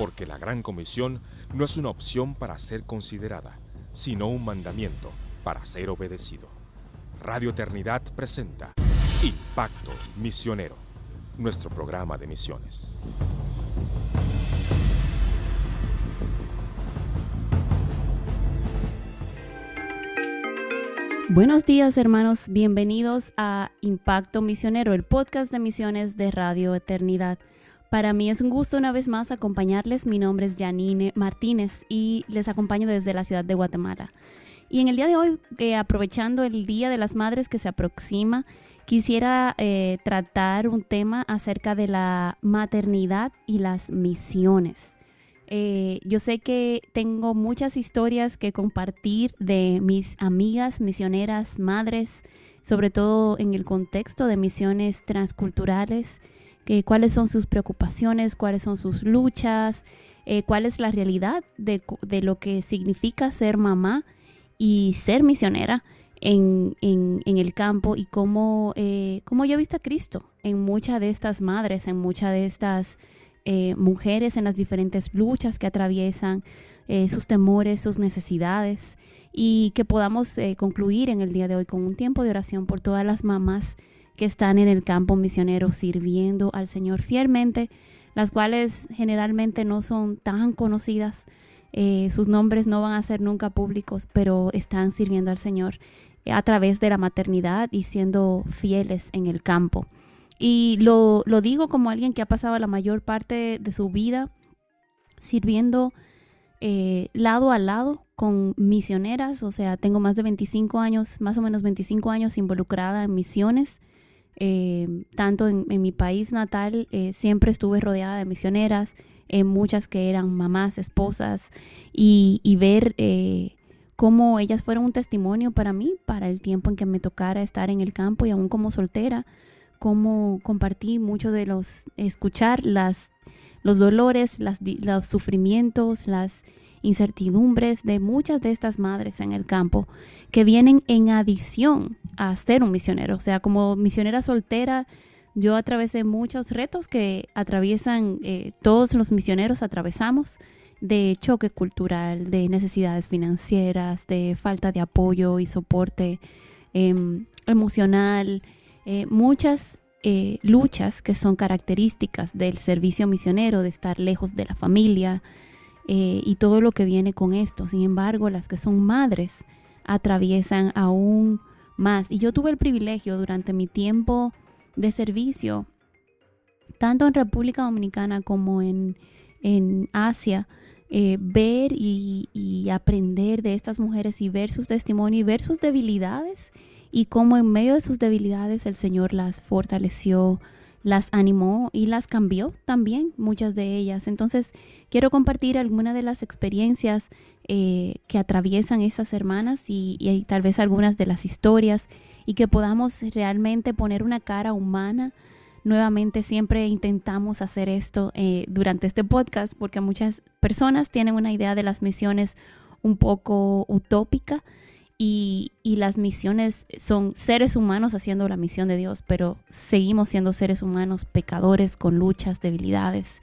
porque la Gran Comisión no es una opción para ser considerada, sino un mandamiento para ser obedecido. Radio Eternidad presenta Impacto Misionero, nuestro programa de misiones. Buenos días hermanos, bienvenidos a Impacto Misionero, el podcast de misiones de Radio Eternidad. Para mí es un gusto una vez más acompañarles. Mi nombre es Janine Martínez y les acompaño desde la ciudad de Guatemala. Y en el día de hoy, eh, aprovechando el Día de las Madres que se aproxima, quisiera eh, tratar un tema acerca de la maternidad y las misiones. Eh, yo sé que tengo muchas historias que compartir de mis amigas misioneras, madres, sobre todo en el contexto de misiones transculturales, que, cuáles son sus preocupaciones, cuáles son sus luchas, eh, cuál es la realidad de, lo que significa ser mamá y ser misionera en, el campo y cómo, eh, cómo yo he visto a Cristo en muchas de estas madres, en muchas de estas eh, mujeres en las diferentes luchas que atraviesan, eh, sus temores, sus necesidades, y que podamos eh, concluir en el día de hoy con un tiempo de oración por todas las mamás que están en el campo misionero sirviendo al Señor fielmente, las cuales generalmente no son tan conocidas, sus nombres no van a ser nunca públicos, pero están sirviendo al Señor a través de la maternidad y siendo fieles en el campo. Y lo, digo como alguien que ha pasado la mayor parte de su vida sirviendo eh, lado a lado con misioneras, o sea, tengo más de 25 años, más o menos 25 años involucrada en misiones. Eh, tanto en, mi país natal, eh, siempre estuve rodeada de misioneras, muchas que eran mamás, esposas, y, y ver cómo ellas fueron un testimonio para mí, para el tiempo en que me tocara estar en el campo y aún como soltera, cómo compartí mucho de los, escuchar las, los dolores, las, los sufrimientos, las incertidumbres de muchas de estas madres en el campo que vienen en adición a ser un misionero. O sea, como misionera soltera, yo atravesé muchos retos que atraviesan eh, todos los misioneros, atravesamos de choque cultural, de necesidades financieras, de falta de apoyo y soporte em, emocional, eh, muchas eh, luchas que son características del servicio misionero, de estar lejos de la familia eh, y todo lo que viene con esto. Sin embargo, las que son madres atraviesan aún más. Y yo tuve el privilegio durante mi tiempo de servicio, tanto en República Dominicana como en, Asia, ver y, y, aprender de estas mujeres y ver sus testimonios y ver sus debilidades y cómo en medio de sus debilidades el Señor las fortaleció, las animó y las cambió también, muchas de ellas. Entonces, quiero compartir algunas de las experiencias eh, que atraviesan esas hermanas y, tal vez algunas de las historias y que podamos realmente poner una cara humana. Nuevamente siempre intentamos hacer esto eh, durante este podcast porque muchas personas tienen una idea de las misiones un poco utópica y, las misiones son seres humanos haciendo la misión de Dios, pero seguimos siendo seres humanos pecadores con luchas, debilidades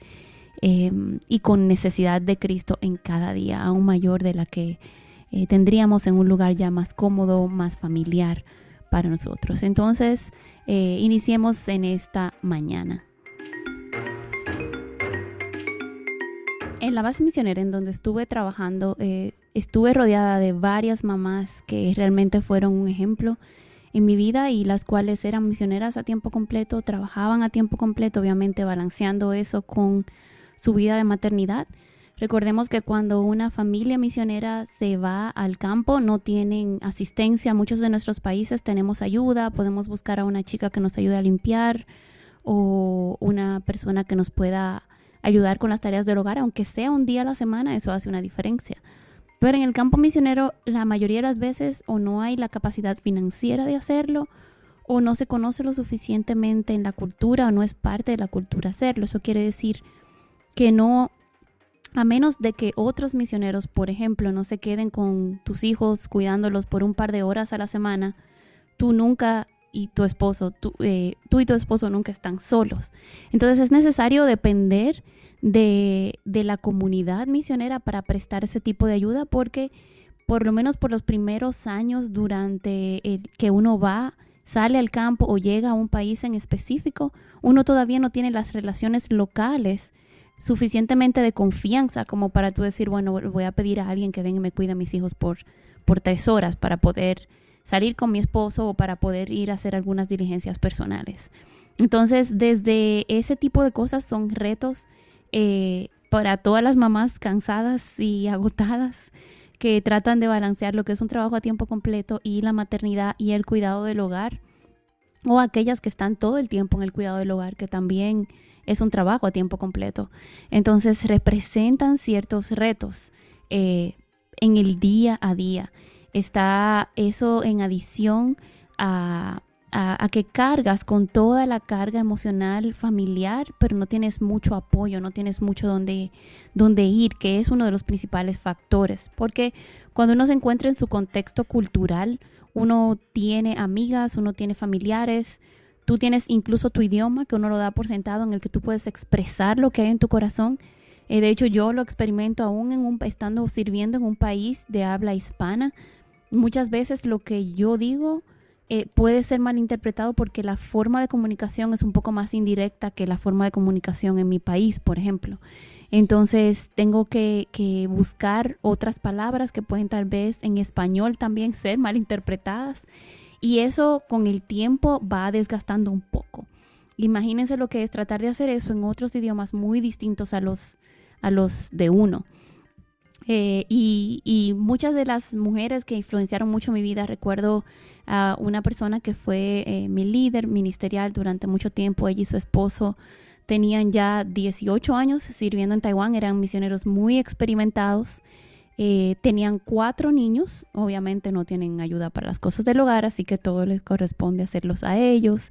em, y con necesidad de Cristo en cada día, aún mayor de la que eh, tendríamos en un lugar ya más cómodo, más familiar para nosotros. Entonces, eh, iniciemos en esta mañana. En la base misionera en donde estuve trabajando, eh, estuve rodeada de varias mamás que realmente fueron un ejemplo en mi vida y las cuales eran misioneras a tiempo completo, trabajaban a tiempo completo, obviamente balanceando eso con su vida de maternidad. Recordemos que cuando una familia misionera se va al campo no tienen asistencia. Muchos de nuestros países tenemos ayuda, podemos buscar a una chica que nos ayude a limpiar o una persona que nos pueda ayudar con las tareas del hogar, aunque sea un día a la semana, eso hace una diferencia. Pero en el campo misionero, la mayoría de las veces o no hay la capacidad financiera de hacerlo, o no se conoce lo suficientemente en la cultura, o no es parte de la cultura hacerlo. Eso quiere decir que no, a menos de que otros misioneros, por ejemplo, no se queden con tus hijos cuidándolos por un par de horas a la semana, tú nunca y tu esposo, tú, eh, tú y tu esposo nunca están solos. Entonces es necesario depender de, de la comunidad misionera para prestar ese tipo de ayuda porque por lo menos por los primeros años durante el que uno va, sale al campo o llega a un país en específico, uno todavía no tiene las relaciones locales suficientemente de confianza como para tú decir, bueno, voy a pedir a alguien que venga y me cuide a mis hijos por, por tres horas para poder salir con mi esposo o para poder ir a hacer algunas diligencias personales. Entonces, desde ese tipo de cosas son retos eh, para todas las mamás cansadas y agotadas que tratan de balancear lo que es un trabajo a tiempo completo y la maternidad y el cuidado del hogar, o aquellas que están todo el tiempo en el cuidado del hogar, que también es un trabajo a tiempo completo. Entonces representan ciertos retos eh, en el día a día. Está eso en adición a, que cargas con toda la carga emocional familiar, pero no tienes mucho apoyo, no tienes mucho donde, donde ir, que es uno de los principales factores. Porque cuando uno se encuentra en su contexto cultural, uno tiene amigas, uno tiene familiares, Tú tienes incluso tu idioma que uno lo da por sentado en el que tú puedes expresar lo que hay en tu corazón. Eh, de hecho, yo lo experimento aún en un, estando sirviendo en un país de habla hispana. Muchas veces lo que yo digo eh, puede ser malinterpretado porque la forma de comunicación es un poco más indirecta que la forma de comunicación en mi país, por ejemplo. Entonces tengo que, que, buscar otras palabras que pueden tal vez en español también ser malinterpretadas. Y eso con el tiempo va desgastando un poco. Imagínense lo que es tratar de hacer eso en otros idiomas muy distintos a los, a los de uno. Eh, y, muchas de las mujeres que influenciaron mucho mi vida, recuerdo a una persona que fue eh, mi líder ministerial durante mucho tiempo, ella y su esposo tenían ya 18 años sirviendo en Taiwán, eran misioneros muy experimentados eh, tenían cuatro niños, obviamente no tienen ayuda para las cosas del hogar, así que todo les corresponde hacerlos a ellos.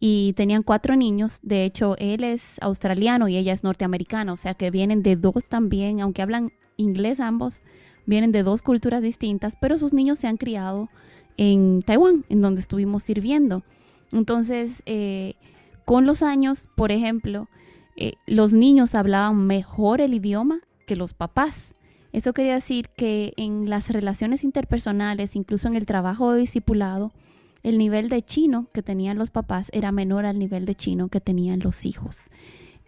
Y tenían cuatro niños, de hecho él es australiano y ella es norteamericana, o sea que vienen de dos también, aunque hablan inglés ambos, vienen de dos culturas distintas, pero sus niños se han criado en Taiwán, en donde estuvimos sirviendo. Entonces, eh, con los años, por ejemplo, eh, los niños hablaban mejor el idioma que los papás. Eso quería decir que en las relaciones interpersonales, incluso en el trabajo de discipulado, el nivel de chino que tenían los papás era menor al nivel de chino que tenían los hijos.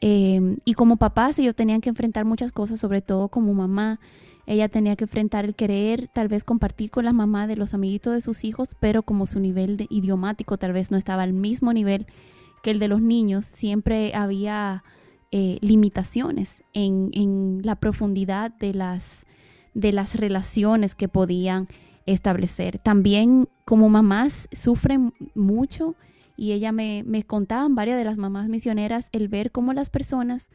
Em, y como papás ellos tenían que enfrentar muchas cosas, sobre todo como mamá. Ella tenía que enfrentar el querer tal vez compartir con la mamá de los amiguitos de sus hijos, pero como su nivel de idiomático tal vez no estaba al mismo nivel que el de los niños, siempre había eh, limitaciones en, la profundidad de las, de las relaciones que podían establecer. También como mamás sufren mucho y ella me, me contaban varias de las mamás misioneras el ver cómo las personas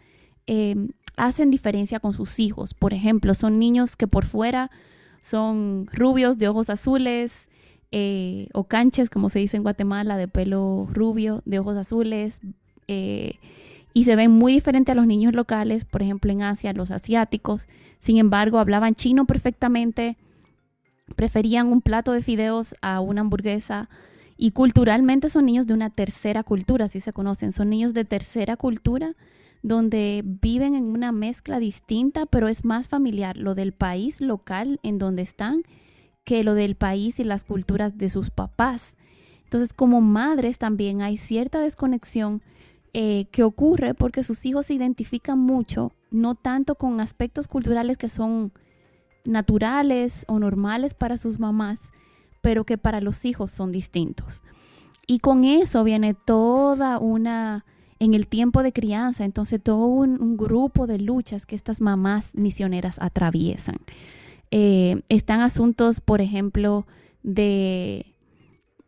em, hacen diferencia con sus hijos. Por ejemplo, son niños que por fuera son rubios de ojos azules eh, o canches, como se dice en Guatemala, de pelo rubio, de ojos azules. Eh, y se ven muy diferentes a los niños locales, por ejemplo en Asia, los asiáticos. Sin embargo, hablaban chino perfectamente, preferían un plato de fideos a una hamburguesa y culturalmente son niños de una tercera cultura, así se conocen, son niños de tercera cultura donde viven en una mezcla distinta, pero es más familiar lo del país local en donde están que lo del país y las culturas de sus papás. Entonces, como madres también hay cierta desconexión eh, que ocurre porque sus hijos se identifican mucho, no tanto con aspectos culturales que son naturales o normales para sus mamás, pero que para los hijos son distintos. Y con eso viene toda una, en el tiempo de crianza, entonces todo un, grupo de luchas que estas mamás misioneras atraviesan. Eh, están asuntos, por ejemplo, de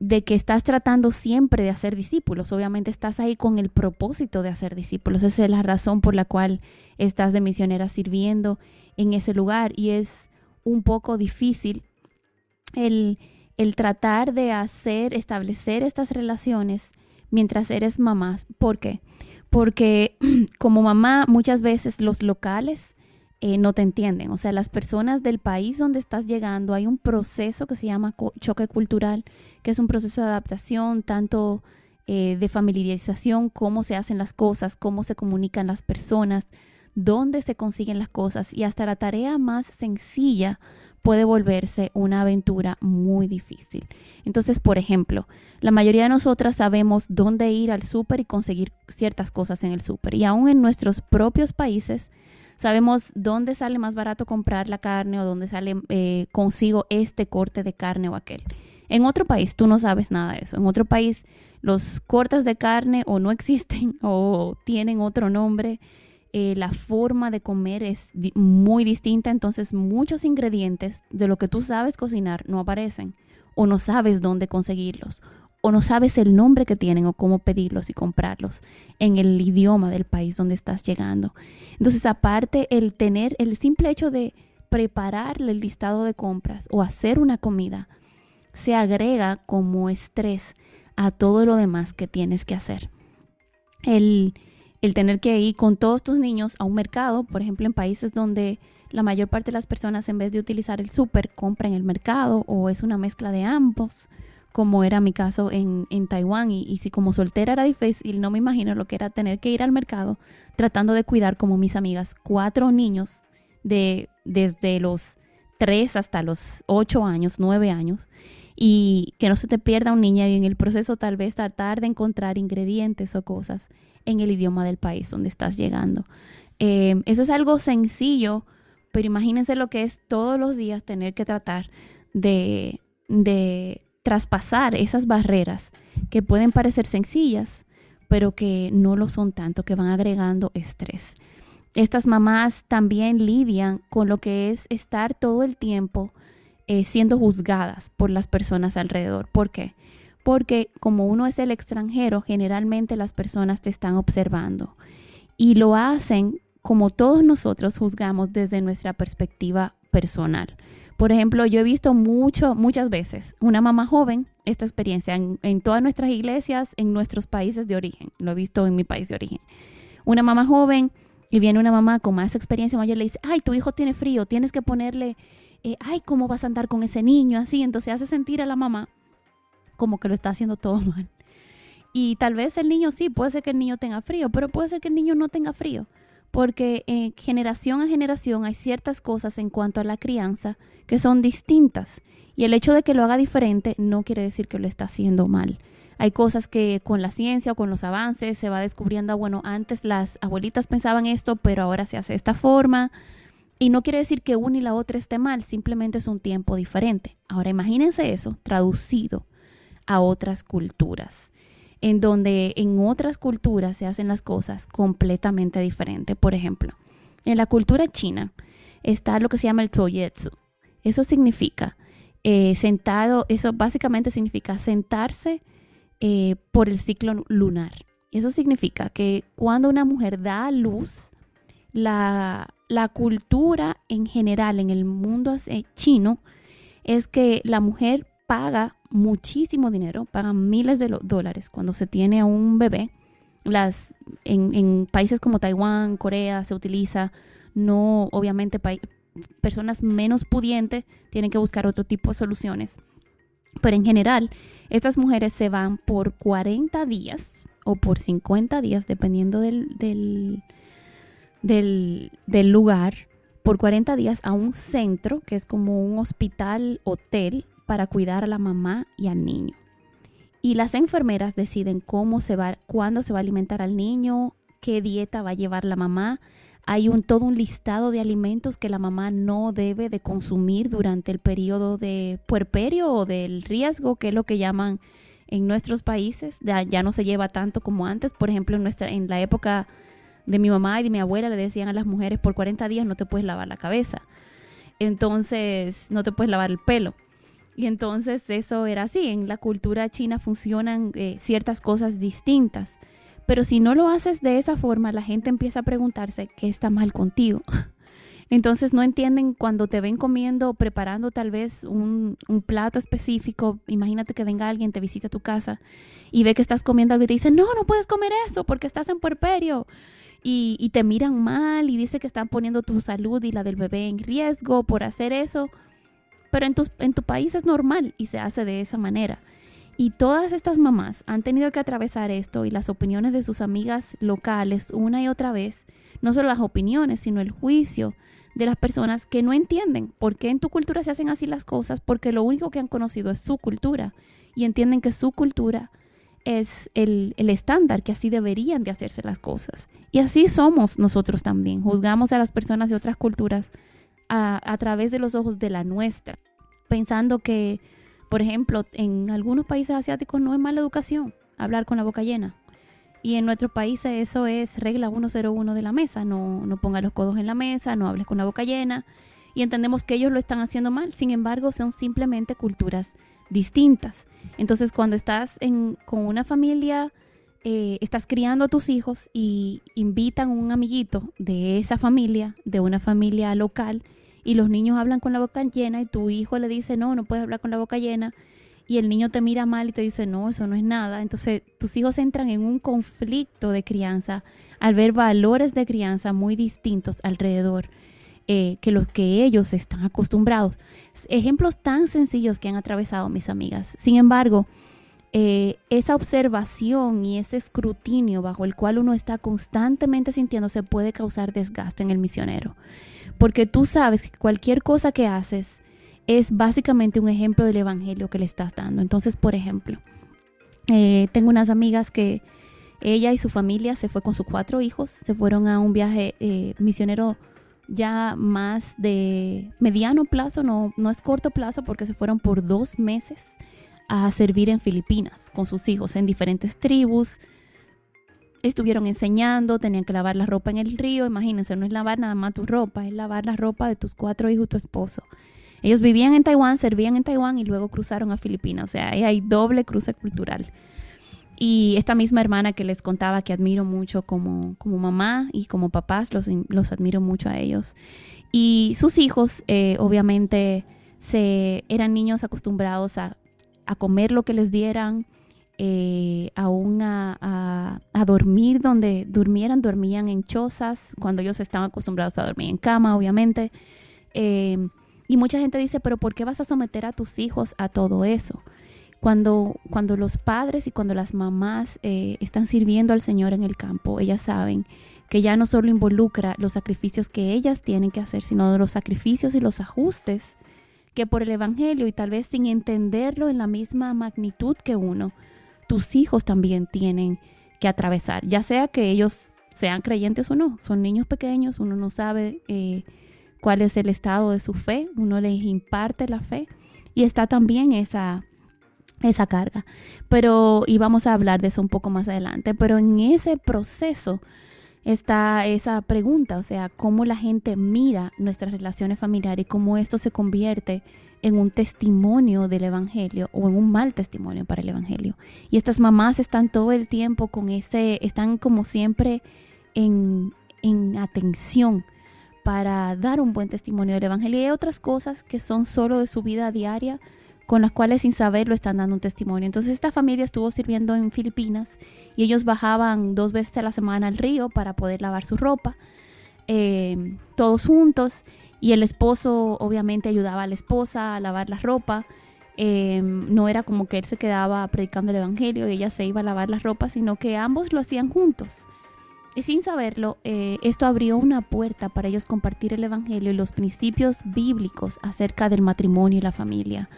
de que estás tratando siempre de hacer discípulos. Obviamente estás ahí con el propósito de hacer discípulos. Esa es la razón por la cual estás de misionera sirviendo en ese lugar y es un poco difícil el, el tratar de hacer, establecer estas relaciones mientras eres mamá. ¿Por qué? Porque como mamá muchas veces los locales eh, no te entienden. O sea, las personas del país donde estás llegando, hay un proceso que se llama choque cultural, que es un proceso de adaptación, tanto eh, de familiarización, cómo se hacen las cosas, cómo se comunican las personas, dónde se consiguen las cosas y hasta la tarea más sencilla puede volverse una aventura muy difícil. Entonces, por ejemplo, la mayoría de nosotras sabemos dónde ir al súper y conseguir ciertas cosas en el súper. Y aún en nuestros propios países sabemos dónde sale más barato comprar la carne o dónde sale eh, consigo este corte de carne o aquel. En otro país tú no sabes nada de eso. En otro país los cortes de carne o no existen o tienen otro nombre eh, la forma de comer es muy distinta, entonces muchos ingredientes de lo que tú sabes cocinar no aparecen o no sabes dónde conseguirlos o no sabes el nombre que tienen o cómo pedirlos y comprarlos en el idioma del país donde estás llegando. Entonces, aparte, el tener el simple hecho de preparar el listado de compras o hacer una comida se agrega como estrés a todo lo demás que tienes que hacer. El, el tener que ir con todos tus niños a un mercado, por ejemplo, en países donde la mayor parte de las personas en vez de utilizar el súper compran en el mercado o es una mezcla de ambos, como era mi caso en, en Taiwán. Y, y, si como soltera era difícil, no me imagino lo que era tener que ir al mercado tratando de cuidar como mis amigas cuatro niños de desde los tres hasta los ocho años, nueve años y que no se te pierda un niño y en el proceso tal vez tratar de encontrar ingredientes o cosas en el idioma del país donde estás llegando. Eh, eso es algo sencillo, pero imagínense lo que es todos los días tener que tratar de, de traspasar esas barreras que pueden parecer sencillas, pero que no lo son tanto, que van agregando estrés. Estas mamás también lidian con lo que es estar todo el tiempo eh, siendo juzgadas por las personas alrededor. ¿Por qué? porque como uno es el extranjero, generalmente las personas te están observando y lo hacen como todos nosotros juzgamos desde nuestra perspectiva personal. Por ejemplo, yo he visto mucho, muchas veces una mamá joven, esta experiencia en, en, todas nuestras iglesias, en nuestros países de origen. Lo he visto en mi país de origen. Una mamá joven y viene una mamá con más experiencia mayor le dice, ay, tu hijo tiene frío, tienes que ponerle, eh, ay, ¿cómo vas a andar con ese niño? Así, entonces hace sentir a la mamá como que lo está haciendo todo mal. Y tal vez el niño sí, puede ser que el niño tenga frío, pero puede ser que el niño no tenga frío, porque eh, generación a generación hay ciertas cosas en cuanto a la crianza que son distintas. Y el hecho de que lo haga diferente no quiere decir que lo está haciendo mal. Hay cosas que con la ciencia o con los avances se va descubriendo, bueno, antes las abuelitas pensaban esto, pero ahora se hace de esta forma. Y no quiere decir que una y la otra esté mal, simplemente es un tiempo diferente. Ahora imagínense eso traducido a otras culturas, en donde en otras culturas se hacen las cosas completamente diferentes. Por ejemplo, en la cultura china está lo que se llama el toyetsu. Eso significa eh, sentado, eso básicamente significa sentarse eh, por el ciclo lunar. Eso significa que cuando una mujer da a luz, la, la cultura en general en el mundo chino es que la mujer paga muchísimo dinero, pagan miles de dólares cuando se tiene a un bebé. Las, en, países como Taiwán, Corea, se utiliza, no, obviamente, personas menos pudientes tienen que buscar otro tipo de soluciones. Pero en general, estas mujeres se van por 40 días o por 50 días, dependiendo del, del, del lugar, por 40 días a un centro que es como un hospital, hotel para cuidar a la mamá y al niño. Y las enfermeras deciden cómo se va, cuándo se va a alimentar al niño, qué dieta va a llevar la mamá. Hay un, todo un listado de alimentos que la mamá no debe de consumir durante el periodo de puerperio o del riesgo, que es lo que llaman en nuestros países. Ya, ya no se lleva tanto como antes. Por ejemplo, en, nuestra, en la época de mi mamá y de mi abuela le decían a las mujeres por 40 días no te puedes lavar la cabeza. Entonces no te puedes lavar el pelo. Y entonces eso era así, en la cultura china funcionan eh, ciertas cosas distintas. Pero si no lo haces de esa forma, la gente empieza a preguntarse qué está mal contigo. Entonces no entienden cuando te ven comiendo, preparando tal vez un, un, plato específico. Imagínate que venga alguien, te visita tu casa y ve que estás comiendo algo y te dice, no, no puedes comer eso porque estás en puerperio. Y, te miran mal y dice que están poniendo tu salud y la del bebé en riesgo por hacer eso pero en, en tu país es normal y se hace de esa manera. Y todas estas mamás han tenido que atravesar esto y las opiniones de sus amigas locales una y otra vez no solo las opiniones, sino el juicio de las personas que no entienden por qué en tu cultura se hacen así las cosas, porque lo único que han conocido es su cultura y entienden que su cultura es el, estándar, que así deberían de hacerse las cosas. Y así somos nosotros también. Juzgamos a las personas de otras culturas a, a través de los ojos de la nuestra, pensando que, por ejemplo, en algunos países asiáticos no es mala educación hablar con la boca llena. Y en nuestro país eso es regla 101 de la mesa. No, no pongas los codos en la mesa, no hables con la boca llena. Y entendemos que ellos lo están haciendo mal. Sin embargo, son simplemente culturas distintas. Entonces, cuando estás en, con una familia, eh, estás criando a tus hijos y invitan un amiguito de esa familia, de una familia local, y los niños hablan con la boca llena y tu hijo le dice, no, no puedes hablar con la boca llena y el niño te mira mal y te dice, no, eso no es nada. Entonces tus hijos entran en un conflicto de crianza al ver valores de crianza muy distintos alrededor eh, que los que ellos están acostumbrados. Ejemplos tan sencillos que han atravesado mis amigas. Sin embargo, eh, esa observación y ese escrutinio bajo el cual uno está constantemente sintiéndose puede causar desgaste en el misionero. Porque tú sabes que cualquier cosa que haces es básicamente un ejemplo del Evangelio que le estás dando. Entonces, por ejemplo, eh, tengo unas amigas que ella y su familia se fue con sus cuatro hijos, se fueron a un viaje misionero ya más de mediano plazo, no, no es corto plazo porque se fueron por dos meses a servir en Filipinas con sus hijos en diferentes tribus. Estuvieron enseñando, tenían que lavar la ropa en el río. Imagínense, no es lavar nada más tu ropa, es lavar la ropa de tus cuatro hijos tu esposo. Ellos vivían en Taiwán, servían en Taiwán y luego cruzaron a Filipinas. O sea, hay doble cruce cultural. Y esta misma hermana que les contaba que admiro mucho como, como mamá y como papás, los, los admiro mucho a ellos. Y sus hijos, eh, obviamente, se, eran niños acostumbrados a, a comer lo que les dieran, eh, aún a, a, dormir donde durmieran, dormían en chozas, cuando ellos estaban acostumbrados a dormir en cama, obviamente. Eh, y mucha gente dice, pero ¿por qué vas a someter a tus hijos a todo eso? Cuando, cuando los padres y cuando las mamás eh, están sirviendo al Señor en el campo, ellas saben que ya no solo involucra los sacrificios que ellas tienen que hacer, sino los sacrificios y los ajustes que por el Evangelio y tal vez sin entenderlo en la misma magnitud que uno, tus hijos también tienen que atravesar, ya sea que ellos sean creyentes o no, son niños pequeños, uno no sabe eh, cuál es el estado de su fe, uno les imparte la fe. Y está también esa, esa carga. Pero, y vamos a hablar de eso un poco más adelante, pero en ese proceso está esa pregunta, o sea, cómo la gente mira nuestras relaciones familiares y cómo esto se convierte en un testimonio del Evangelio o en un mal testimonio para el Evangelio. Y estas mamás están todo el tiempo con ese, están como siempre en, en atención para dar un buen testimonio del Evangelio. Y hay otras cosas que son solo de su vida diaria, con las cuales sin saberlo están dando un testimonio. Entonces esta familia estuvo sirviendo en Filipinas y ellos bajaban dos veces a la semana al río para poder lavar su ropa, eh, todos juntos. Y el esposo obviamente ayudaba a la esposa a lavar la ropa. Eh, no era como que él se quedaba predicando el Evangelio y ella se iba a lavar la ropa, sino que ambos lo hacían juntos. Y sin saberlo, eh, esto abrió una puerta para ellos compartir el Evangelio y los principios bíblicos acerca del matrimonio y la familia,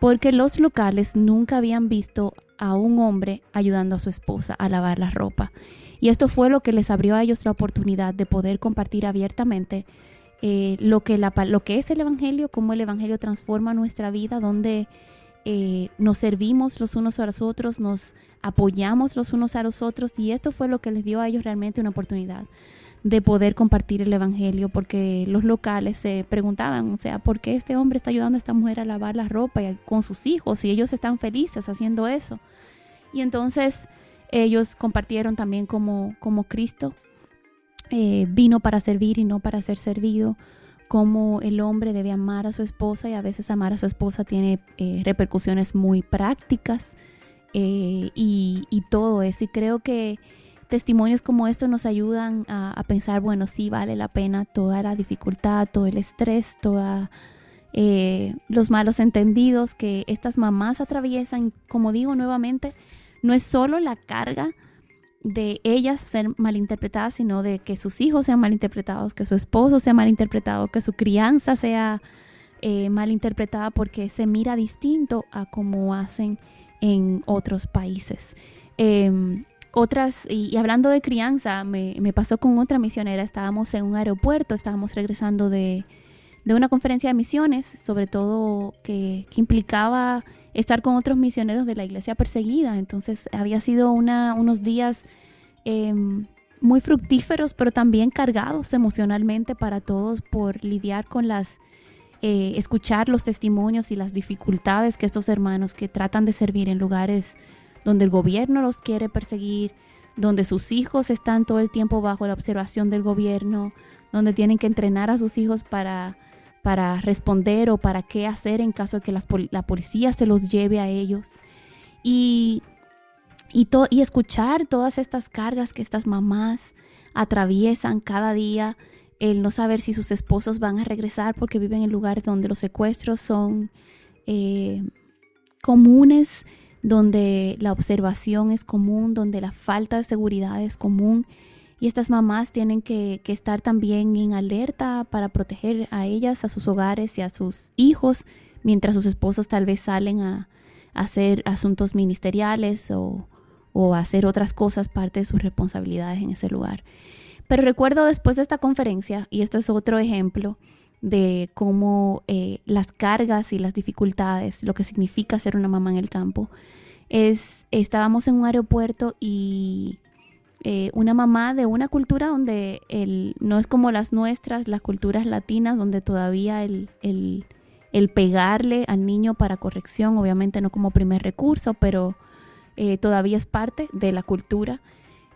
porque los locales nunca habían visto a un hombre ayudando a su esposa a lavar la ropa. Y esto fue lo que les abrió a ellos la oportunidad de poder compartir abiertamente eh, lo, que lo que es el Evangelio, cómo el Evangelio transforma nuestra vida, donde eh, nos servimos los unos a los otros, nos apoyamos los unos a los otros y esto fue lo que les dio a ellos realmente una oportunidad de poder compartir el Evangelio porque los locales se preguntaban, o sea, ¿por qué este hombre está ayudando a esta mujer a lavar la ropa y con sus hijos y ellos están felices haciendo eso? Y entonces ellos compartieron también como, como Cristo eh, vino para servir y no para ser servido, cómo el hombre debe amar a su esposa y a veces amar a su esposa tiene eh, repercusiones muy prácticas eh, y, todo eso. Y creo que testimonios como estos nos ayudan a, pensar, bueno, sí vale la pena toda la dificultad, todo el estrés, todos eh, los malos entendidos que estas mamás atraviesan. Como digo nuevamente, no es solo la carga de ellas ser malinterpretadas, sino de que sus hijos sean malinterpretados, que su esposo sea malinterpretado, que su crianza sea eh, malinterpretada porque se mira distinto a como hacen en otros países. Em, otras, y, hablando de crianza, me, pasó con otra misionera, estábamos en un aeropuerto, estábamos regresando de, una conferencia de misiones, sobre todo que, que, implicaba estar con otros misioneros de la iglesia perseguida. Entonces había sido una, unos días em, muy fructíferos, pero también cargados emocionalmente para todos por lidiar con las, eh, escuchar los testimonios y las dificultades que estos hermanos que tratan de servir en lugares donde el gobierno los quiere perseguir, donde sus hijos están todo el tiempo bajo la observación del gobierno, donde tienen que entrenar a sus hijos para, para responder o para qué hacer en caso de que la, policía se los lleve a ellos. Y, y, y escuchar todas estas cargas que estas mamás atraviesan cada día, el no saber si sus esposos van a regresar porque viven en lugares donde los secuestros son eh, comunes donde la observación es común, donde la falta de seguridad es común. Y estas mamás tienen que, estar también en alerta para proteger a ellas, a sus hogares y a sus hijos, mientras sus esposos tal vez salen a, hacer asuntos ministeriales o, o hacer otras cosas, parte de sus responsabilidades en ese lugar. Pero recuerdo después de esta conferencia, y esto es otro ejemplo, de cómo eh, las cargas y las dificultades, lo que significa ser una mamá en el campo, es, estábamos en un aeropuerto y eh, una mamá de una cultura donde el, no es como las nuestras, las culturas latinas, donde todavía el, el, el pegarle al niño para corrección, obviamente no como primer recurso, pero eh, todavía es parte de la cultura.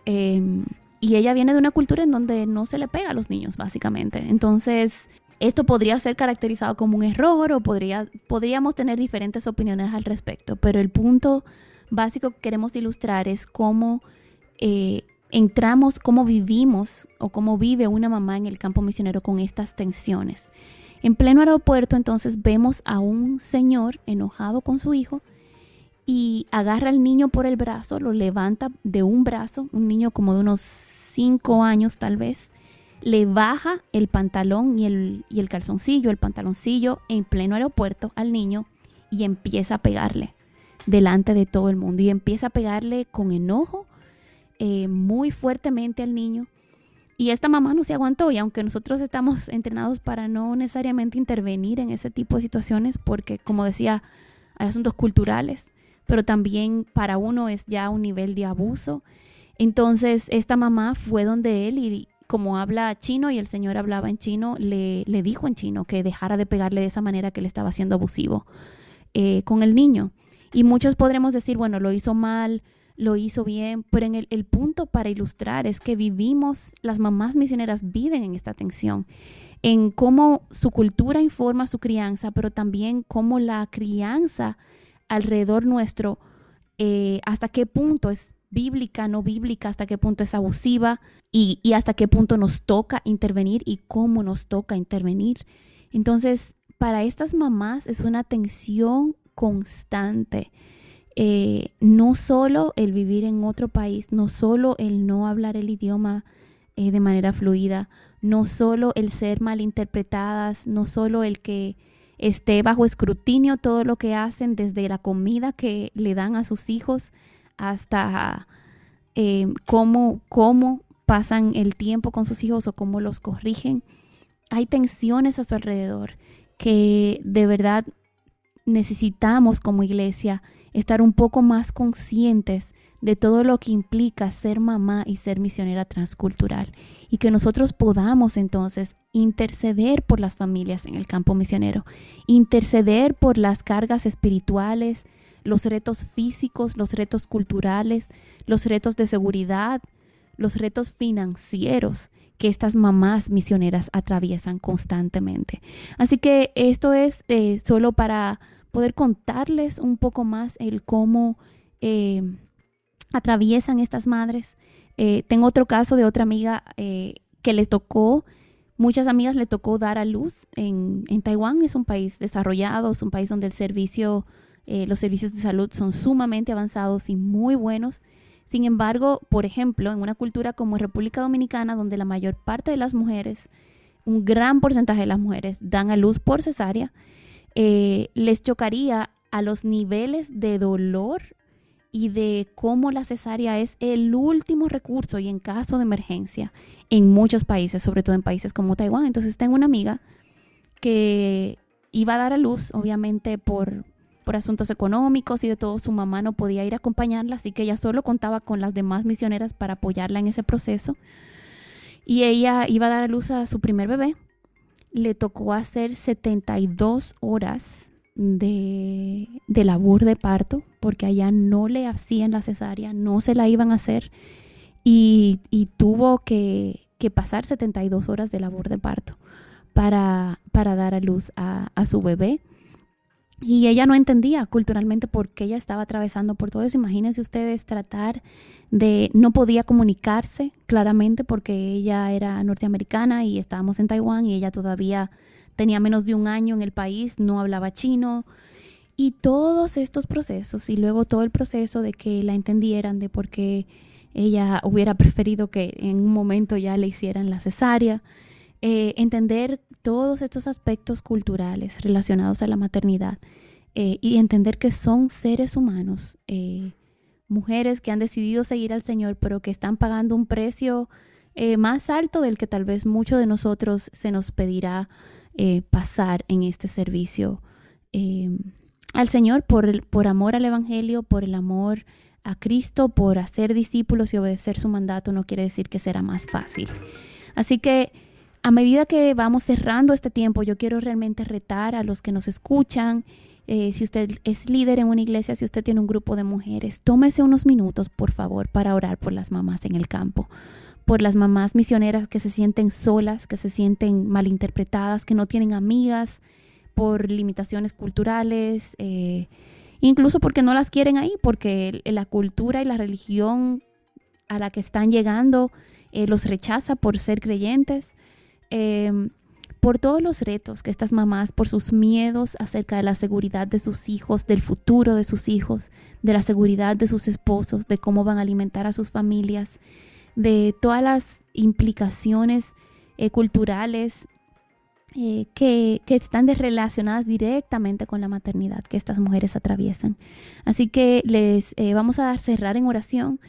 Em, y ella viene de una cultura en donde no se le pega a los niños, básicamente. Entonces, esto podría ser caracterizado como un error o podría, podríamos tener diferentes opiniones al respecto, pero el punto básico que queremos ilustrar es cómo eh, entramos, cómo vivimos o cómo vive una mamá en el campo misionero con estas tensiones. En pleno aeropuerto entonces vemos a un señor enojado con su hijo y agarra al niño por el brazo, lo levanta de un brazo, un niño como de unos cinco años tal vez, le baja el pantalón y el, y el calzoncillo, el pantaloncillo en pleno aeropuerto al niño y empieza a pegarle delante de todo el mundo y empieza a pegarle con enojo eh, muy fuertemente al niño. Y esta mamá no se aguantó y aunque nosotros estamos entrenados para no necesariamente intervenir en ese tipo de situaciones, porque como decía, hay asuntos culturales, pero también para uno es ya un nivel de abuso. Entonces esta mamá fue donde él y, como habla chino y el señor hablaba en chino, le, le dijo en chino que dejara de pegarle de esa manera que le estaba haciendo abusivo eh, con el niño. Y muchos podremos decir, bueno, lo hizo mal, lo hizo bien, pero en el, punto para ilustrar es que vivimos, las mamás misioneras viven en esta tensión, en cómo su cultura informa su crianza, pero también cómo la crianza alrededor nuestro, eh, hasta qué punto es bíblica, no bíblica, hasta qué punto es abusiva y, hasta qué punto nos toca intervenir y cómo nos toca intervenir. Entonces, para estas mamás es una tensión constante. Eh, no solo el vivir en otro país, no solo el no hablar el idioma eh, de manera fluida, no solo el ser malinterpretadas, no solo el que esté bajo escrutinio todo lo que hacen, desde la comida que le dan a sus hijos hasta eh, cómo, cómo pasan el tiempo con sus hijos o cómo los corrigen. Hay tensiones a su alrededor que de verdad necesitamos como iglesia estar un poco más conscientes de todo lo que implica ser mamá y ser misionera transcultural y que nosotros podamos entonces interceder por las familias en el campo misionero, interceder por las cargas espirituales, los retos físicos, los retos culturales, los retos de seguridad, los retos financieros que estas mamás misioneras atraviesan constantemente. Así que esto es eh, solo para poder contarles un poco más el cómo eh, atraviesan estas madres. Eh, tengo otro caso de otra amiga que le tocó, muchas amigas le tocó dar a luz en, en Taiwán, es un país desarrollado, es un país donde el servicio eh, los servicios de salud son sumamente avanzados y muy buenos. Sin embargo, por ejemplo, en una cultura como República Dominicana, donde la mayor parte de las mujeres, un gran porcentaje de las mujeres, dan a luz por cesárea, eh, les chocaría a los niveles de dolor y de cómo la cesárea es el último recurso y en caso de emergencia en muchos países, sobre todo en países como Taiwán. Entonces tengo una amiga que iba a dar a luz, obviamente por, por asuntos económicos y de todo, su mamá no podía ir a acompañarla, así que ella solo contaba con las demás misioneras para apoyarla en ese proceso. Y ella iba a dar a luz a su primer bebé. Le tocó hacer 72 horas de, labor de parto, porque allá no le hacían la cesárea, no se la iban a hacer, y, tuvo que, pasar 72 horas de labor de parto para, para dar a luz a, su bebé. Y ella no entendía culturalmente por qué ella estaba atravesando por todo eso. Imagínense ustedes tratar de, no podía comunicarse claramente porque ella era norteamericana y estábamos en Taiwán y ella todavía tenía menos de un año en el país, no hablaba chino. Y todos estos procesos y luego todo el proceso de que la entendieran de por qué ella hubiera preferido que en un momento ya le hicieran la cesárea. Eh, entender todos estos aspectos culturales relacionados a la maternidad eh, y entender que son seres humanos, eh, mujeres que han decidido seguir al Señor, pero que están pagando un precio más alto del que tal vez mucho de nosotros se nos pedirá eh, pasar en este servicio em, al Señor por, por amor al Evangelio, por el amor a Cristo, por hacer discípulos y obedecer su mandato, no quiere decir que será más fácil. Así que a medida que vamos cerrando este tiempo, yo quiero realmente retar a los que nos escuchan. Eh, si usted es líder en una iglesia, si usted tiene un grupo de mujeres, tómese unos minutos, por favor, para orar por las mamás en el campo por las mamás misioneras que se sienten solas, que se sienten malinterpretadas, que no tienen amigas, por limitaciones culturales, eh, incluso porque no las quieren ahí, porque la cultura y la religión a la que están llegando eh, los rechaza por ser creyentes, em, por todos los retos que estas mamás, por sus miedos acerca de la seguridad de sus hijos, del futuro de sus hijos, de la seguridad de sus esposos, de cómo van a alimentar a sus familias, de todas las implicaciones eh, culturales eh, que, están relacionadas directamente con la maternidad que estas mujeres atraviesan. Así que les eh, vamos a dar cerrar en oración,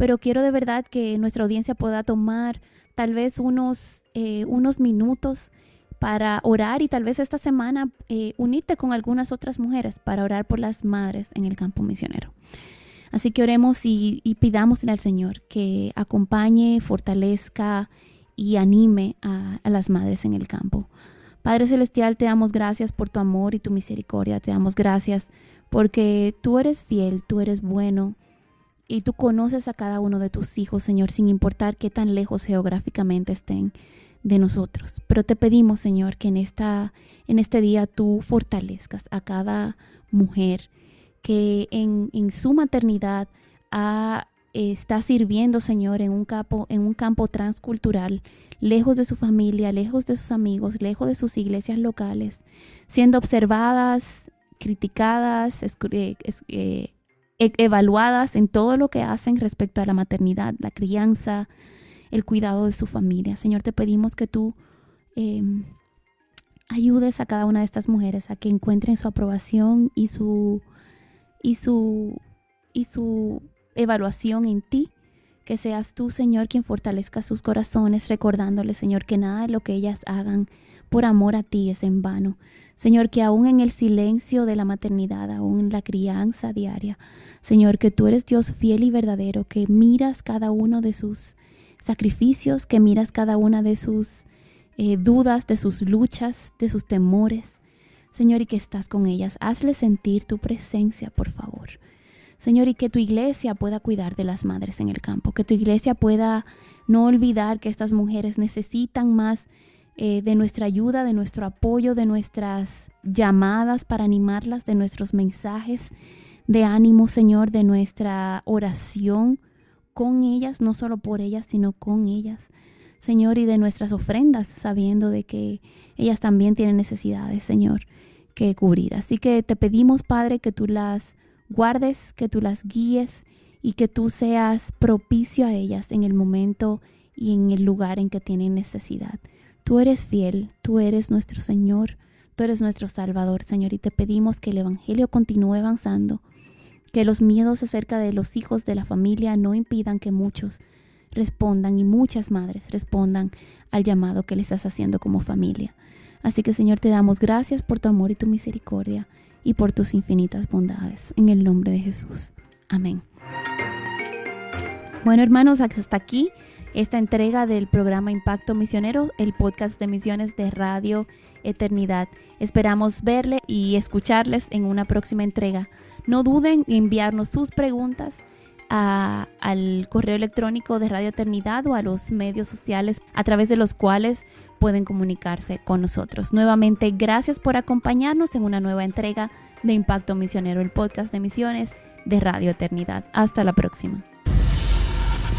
pero quiero de verdad que nuestra audiencia pueda tomar tal vez unos, unos minutos para orar y tal vez esta semana unirte con algunas otras mujeres para orar por las madres en el campo misionero. Así que oremos y, pidámosle al Señor que acompañe, fortalezca y anime a, las madres en el campo. Padre Celestial, te damos gracias por tu amor y tu misericordia. Te damos gracias porque tú eres fiel, tú eres bueno y tú conoces a cada uno de tus hijos, Señor, sin importar qué tan lejos geográficamente estén de nosotros. Pero te pedimos, Señor, que en, esta, en este día tú fortalezcas a cada mujer que en, su maternidad está sirviendo, Señor, en un, campo, en un campo transcultural, lejos de su familia, lejos de sus amigos, lejos de sus iglesias locales, siendo observadas, criticadas, eh, e, evaluadas en todo lo que hacen respecto a la maternidad, la crianza, el cuidado de su familia. Señor, te pedimos que tú em, ayudes a cada una de estas mujeres a que encuentren su aprobación y su y su, y su evaluación en ti. Que seas tú, Señor, quien fortalezca sus corazones, recordándole, Señor, que nada de lo que ellas hagan por amor a ti es en vano. Señor, que aún en el silencio de la maternidad, aún en la crianza diaria, Señor, que tú eres Dios fiel y verdadero, que miras cada uno de sus sacrificios, que miras cada una de sus eh, dudas, de sus luchas, de sus temores, Señor, y que estás con ellas. Hazle sentir tu presencia, por favor. Señor, y que tu iglesia pueda cuidar de las madres en el campo, que tu iglesia pueda no olvidar que estas mujeres necesitan más eh, de nuestra ayuda, de nuestro apoyo, de nuestras llamadas para animarlas, de nuestros mensajes de ánimo, Señor, de nuestra oración con ellas, no solo por ellas, sino con ellas. Señor, y de nuestras ofrendas, sabiendo de que ellas también tienen necesidades, Señor que cubrir. Así que te pedimos, Padre, que tú las guardes, que tú las guíes y que tú seas propicio a ellas en el momento y en el lugar en que tienen necesidad. Tú eres fiel, tú eres nuestro Señor, tú eres nuestro Salvador, Señor, y te pedimos que el Evangelio continúe avanzando, que los miedos acerca de los hijos de la familia no impidan que muchos respondan y muchas madres respondan al llamado que le estás haciendo como familia. Así que Señor, te damos gracias por tu amor y tu misericordia y por tus infinitas bondades. En el nombre de Jesús. Amén. Bueno, hermanos, hasta aquí esta entrega del programa Impacto Misionero, el podcast de misiones de Radio Eternidad. Esperamos verle y escucharles en una próxima entrega. No duden en enviarnos sus preguntas al correo electrónico de Radio Eternidad o a los medios sociales a través de los cuales pueden comunicarse con nosotros. Nuevamente, gracias por acompañarnos en una nueva entrega de Impacto Misionero, el podcast de misiones de Radio Eternidad. Hasta la próxima.